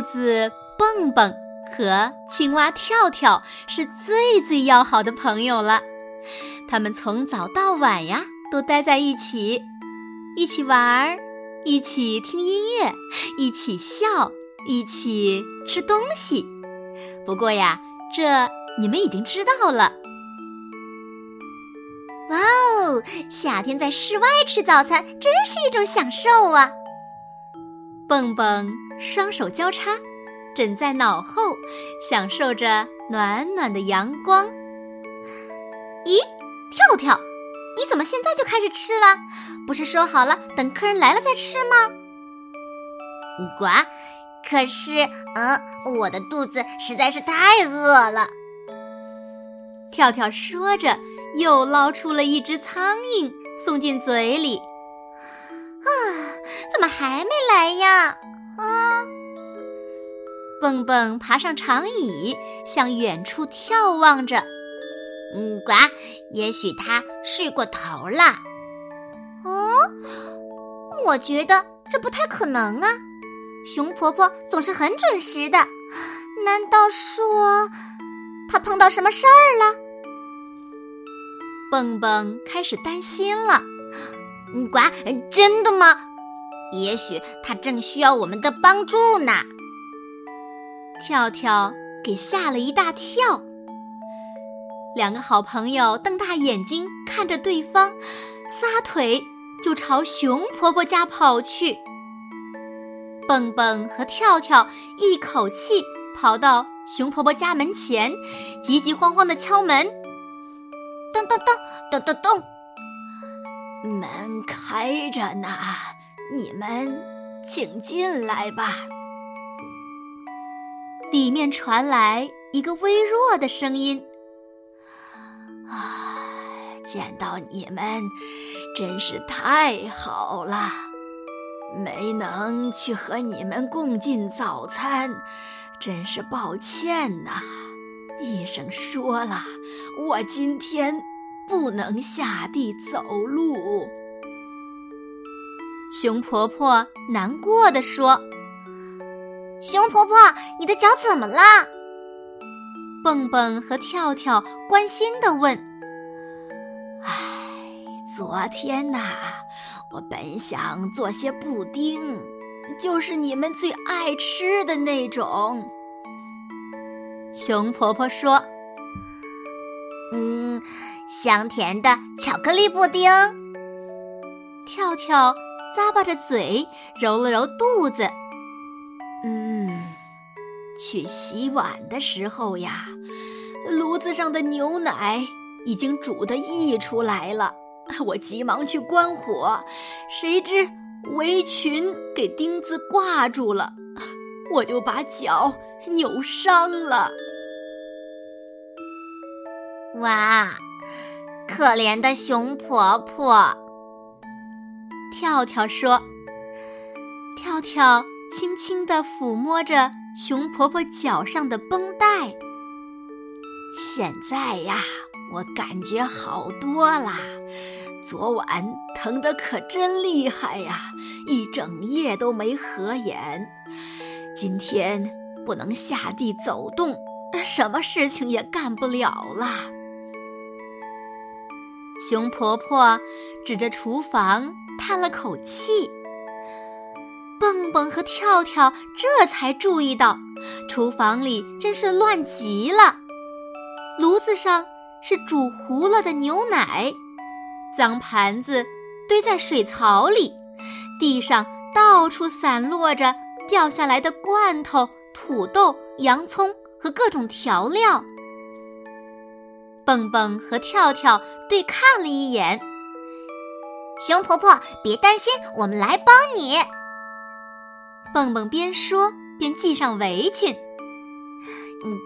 兔子蹦蹦和青蛙跳跳是最最要好的朋友了，他们从早到晚呀都待在一起，一起玩，一起听音乐，一起笑，一起吃东西。不过呀，这你们已经知道了。哇哦，夏天在室外吃早餐真是一种享受啊！蹦蹦双手交叉，枕在脑后，享受着暖暖的阳光。咦，跳跳，你怎么现在就开始吃了？不是说好了等客人来了再吃吗？呱，可是，嗯，我的肚子实在是太饿了。跳跳说着，又捞出了一只苍蝇，送进嘴里。啊，怎么还没来呀？啊！蹦蹦爬上长椅，向远处眺望着。嗯，呱，也许他睡过头了。哦，我觉得这不太可能啊！熊婆婆总是很准时的，难道说她碰到什么事儿了？蹦蹦开始担心了。嗯呱，真的吗？也许他正需要我们的帮助呢。跳跳给吓了一大跳。两个好朋友瞪大眼睛看着对方，撒腿就朝熊婆婆家跑去。蹦蹦和跳跳一口气跑到熊婆婆家门前，急急慌慌地敲门，咚咚咚，咚咚咚。门开着呢，你们请进来吧。里面传来一个微弱的声音：“啊，见到你们真是太好了，没能去和你们共进早餐，真是抱歉呐。医生说了，我今天……”不能下地走路，熊婆婆难过的说：“熊婆婆，你的脚怎么了？”蹦蹦和跳跳关心的问：“唉，昨天呐，我本想做些布丁，就是你们最爱吃的那种。”熊婆婆说。嗯，香甜的巧克力布丁。跳跳咂巴着嘴，揉了揉肚子。嗯，去洗碗的时候呀，炉子上的牛奶已经煮得溢出来了。我急忙去关火，谁知围裙给钉子挂住了，我就把脚扭伤了。哇，可怜的熊婆婆！跳跳说：“跳跳轻轻地抚摸着熊婆婆脚上的绷带。现在呀，我感觉好多啦。昨晚疼得可真厉害呀，一整夜都没合眼。今天不能下地走动，什么事情也干不了了。”熊婆婆指着厨房叹了口气，蹦蹦和跳跳这才注意到，厨房里真是乱极了。炉子上是煮糊了的牛奶，脏盘子堆在水槽里，地上到处散落着掉下来的罐头、土豆、洋葱和各种调料。蹦蹦和跳跳对看了一眼，熊婆婆，别担心，我们来帮你。蹦蹦边说边系上围裙。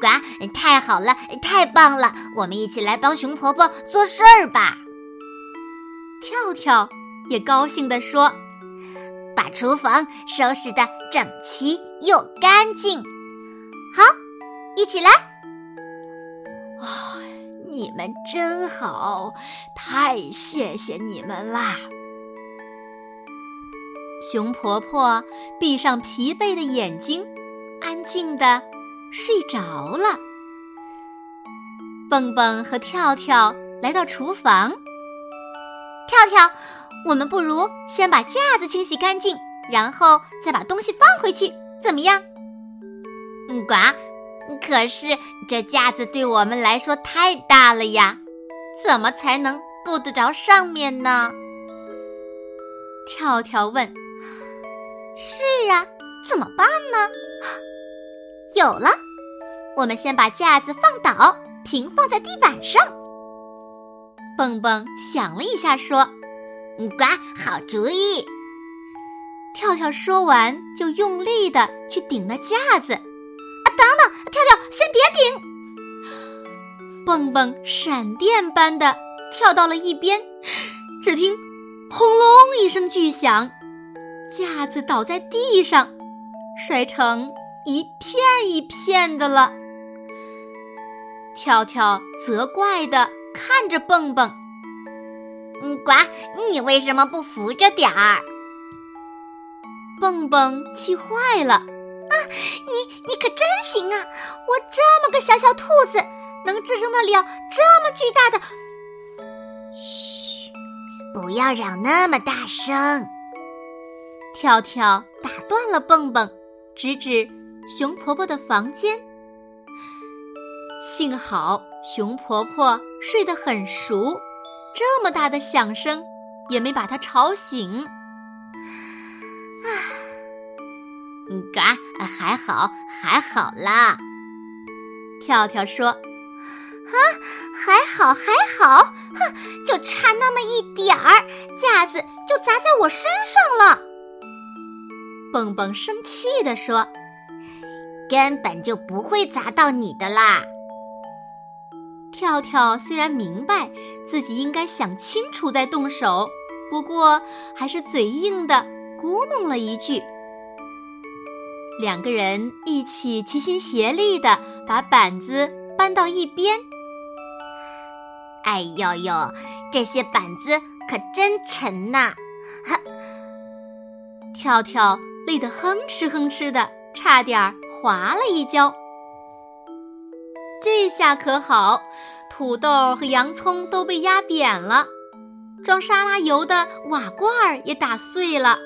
呱，太好了，太棒了！我们一起来帮熊婆婆做事儿吧。跳跳也高兴地说：“把厨房收拾的整齐又干净。好，一起来。”你们真好，太谢谢你们啦！熊婆婆闭上疲惫的眼睛，安静的。睡着了。蹦蹦和跳跳来到厨房。跳跳，我们不如先把架子清洗干净，然后再把东西放回去，怎么样？嗯，呱。可是这架子对我们来说太大了呀，怎么才能够得着上面呢？跳跳问。是啊，怎么办呢？有了，我们先把架子放倒，平放在地板上。蹦蹦想了一下，说：“呱，好主意。”跳跳说完，就用力的去顶那架子。等等，跳跳，先别顶！蹦蹦闪电般的跳到了一边，只听“轰隆”一声巨响，架子倒在地上，摔成。一片一片的了，跳跳责怪的看着蹦蹦：“嗯，呱，你为什么不扶着点儿？”蹦蹦气坏了：“啊，你你可真行啊！我这么个小小兔子，能支撑得了这么巨大的？”嘘，不要嚷那么大声。跳跳打断了蹦蹦，指指。熊婆婆的房间，幸好熊婆婆睡得很熟，这么大的响声也没把她吵醒。啊，嗯嘎，还好，还好啦。跳跳说：“啊，还好，还好，哼，就差那么一点儿，架子就砸在我身上了。”蹦蹦生气地说。根本就不会砸到你的啦！跳跳虽然明白自己应该想清楚再动手，不过还是嘴硬的咕哝了一句。两个人一起齐心协力的把板子搬到一边。哎呦呦，这些板子可真沉呐！哈，跳跳累得哼哧哼哧的，差点儿。滑了一跤，这下可好，土豆和洋葱都被压扁了，装沙拉油的瓦罐儿也打碎了，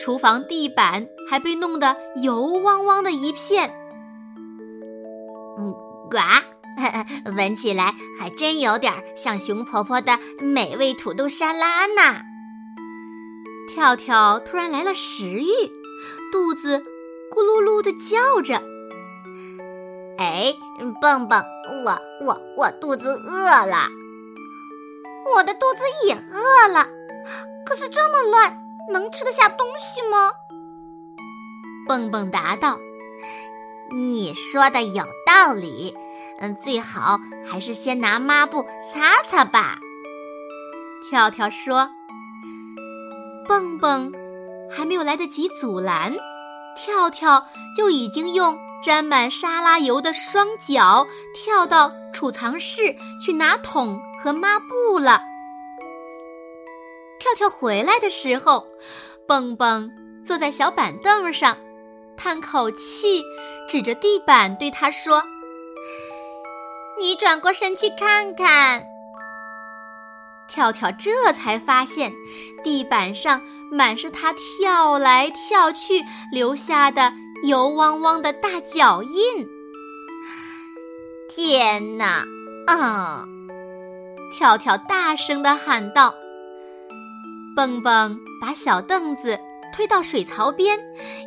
厨房地板还被弄得油汪汪的一片。嗯，呱，闻起来还真有点像熊婆婆的美味土豆沙拉呢。跳跳突然来了食欲，肚子。咕噜噜的叫着，哎，蹦蹦，我我我肚子饿了，我的肚子也饿了，可是这么乱，能吃得下东西吗？蹦蹦答道：“你说的有道理，嗯，最好还是先拿抹布擦擦吧。”跳跳说：“蹦蹦还没有来得及阻拦。”跳跳就已经用沾满沙拉油的双脚跳到储藏室去拿桶和抹布了。跳跳回来的时候，蹦蹦坐在小板凳上，叹口气，指着地板对他说：“你转过身去看看。”跳跳这才发现，地板上满是他跳来跳去留下的油汪汪的大脚印。天哪！啊！跳跳大声地喊道。蹦蹦把小凳子推到水槽边，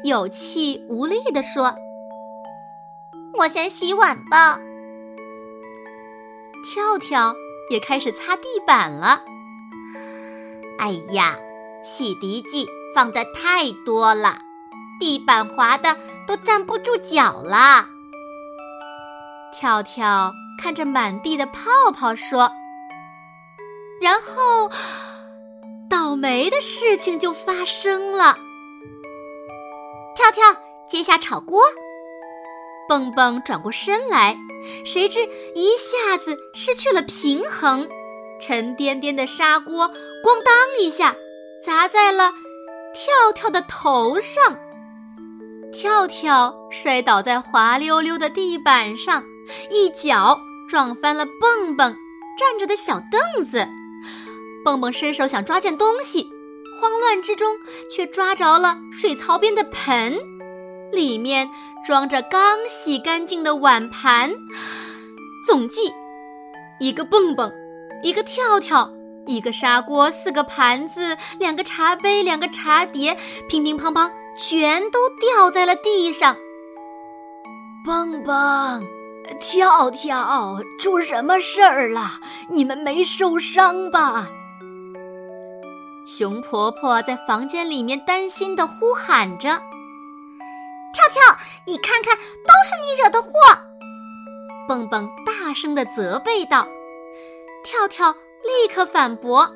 有气无力地说：“我先洗碗吧。”跳跳。也开始擦地板了。哎呀，洗涤剂放的太多了，地板滑的都站不住脚了。跳跳看着满地的泡泡说：“然后，霉的事情就发生了。”跳跳接下炒锅，蹦蹦转过身来，谁知一下子失去了平衡，沉甸甸的砂锅咣当一下砸在了跳跳的头上，跳跳摔倒在滑溜溜的地板上，一脚撞翻了蹦蹦站着的小凳子，蹦蹦伸手想抓件东西。慌乱之中，却抓着了水槽边的盆，里面装着刚洗干净的碗盘。总计，一个蹦蹦，一个跳跳，一个砂锅，四个盘子，两个茶杯，两个茶碟，乒乒乓乓，全都掉在了地上。蹦蹦，跳跳，出什么事儿了？你们没受伤吧？熊婆婆在房间里面担心的呼喊着：“跳跳，你看看，都是你惹的祸！”蹦蹦大声的责备道。跳跳立刻反驳：“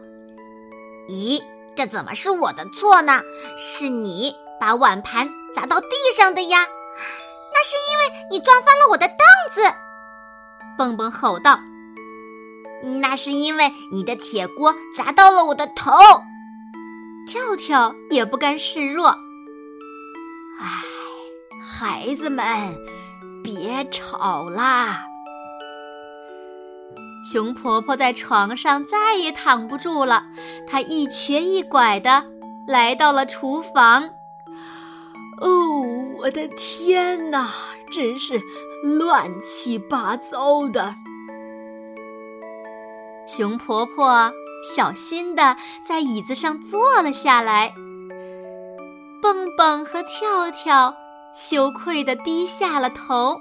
咦，这怎么是我的错呢？是你把碗盘砸到地上的呀！那是因为你撞翻了我的凳子。”蹦蹦吼道：“那是因为你的铁锅砸到了我的头。”跳跳也不甘示弱。唉，孩子们，别吵啦！熊婆婆在床上再也躺不住了，她一瘸一拐的来到了厨房。哦，我的天哪，真是乱七八糟的！熊婆婆。小心的在椅子上坐了下来，蹦蹦和跳跳羞愧的低下了头。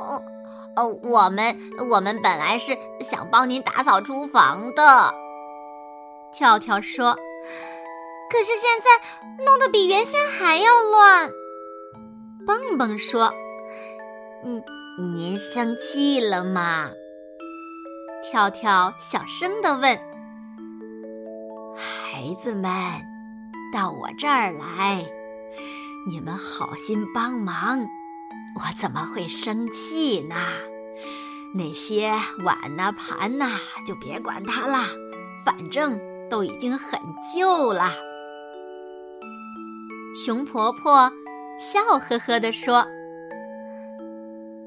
哦哦，我们我们本来是想帮您打扫厨房的，跳跳说。可是现在弄得比原先还要乱。蹦蹦说：“嗯，您生气了吗？”跳跳小声的问：“孩子们，到我这儿来，你们好心帮忙，我怎么会生气呢？那些碗呐、盘呐，就别管它了，反正都已经很旧了。”熊婆婆笑呵呵地说：“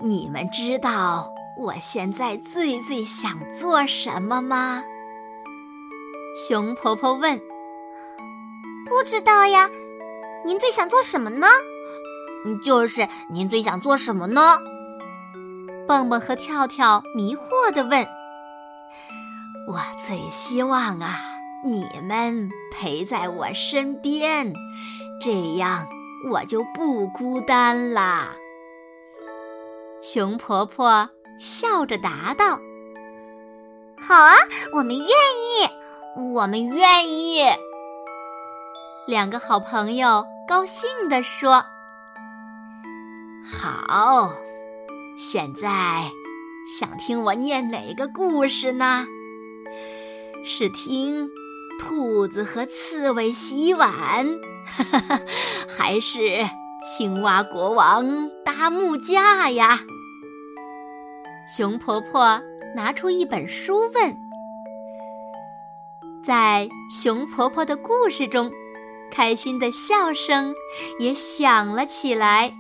你们知道。”我现在最最想做什么吗？熊婆婆问。不知道呀，您最想做什么呢？就是您最想做什么呢？蹦蹦和跳跳迷惑的问。我最希望啊，你们陪在我身边，这样我就不孤单啦。熊婆婆。笑着答道：“好啊，我们愿意，我们愿意。”两个好朋友高兴地说：“好，现在想听我念哪个故事呢？是听兔子和刺猬洗碗，还是青蛙国王搭木架呀？”熊婆婆拿出一本书问：“在熊婆婆的故事中，开心的笑声也响了起来。”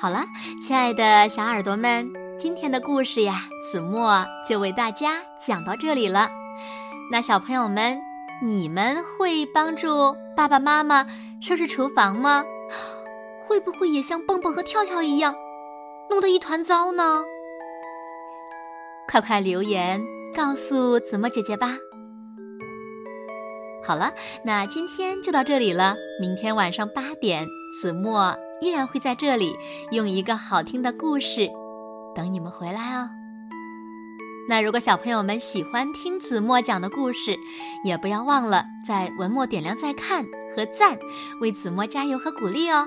好了，亲爱的小耳朵们，今天的故事呀，子墨就为大家讲到这里了。那小朋友们，你们会帮助爸爸妈妈收拾厨房吗？会不会也像蹦蹦和跳跳一样，弄得一团糟呢？快快留言告诉子墨姐姐吧。好了，那今天就到这里了。明天晚上八点，子墨依然会在这里用一个好听的故事等你们回来哦。那如果小朋友们喜欢听子墨讲的故事，也不要忘了在文末点亮再看和赞，为子墨加油和鼓励哦。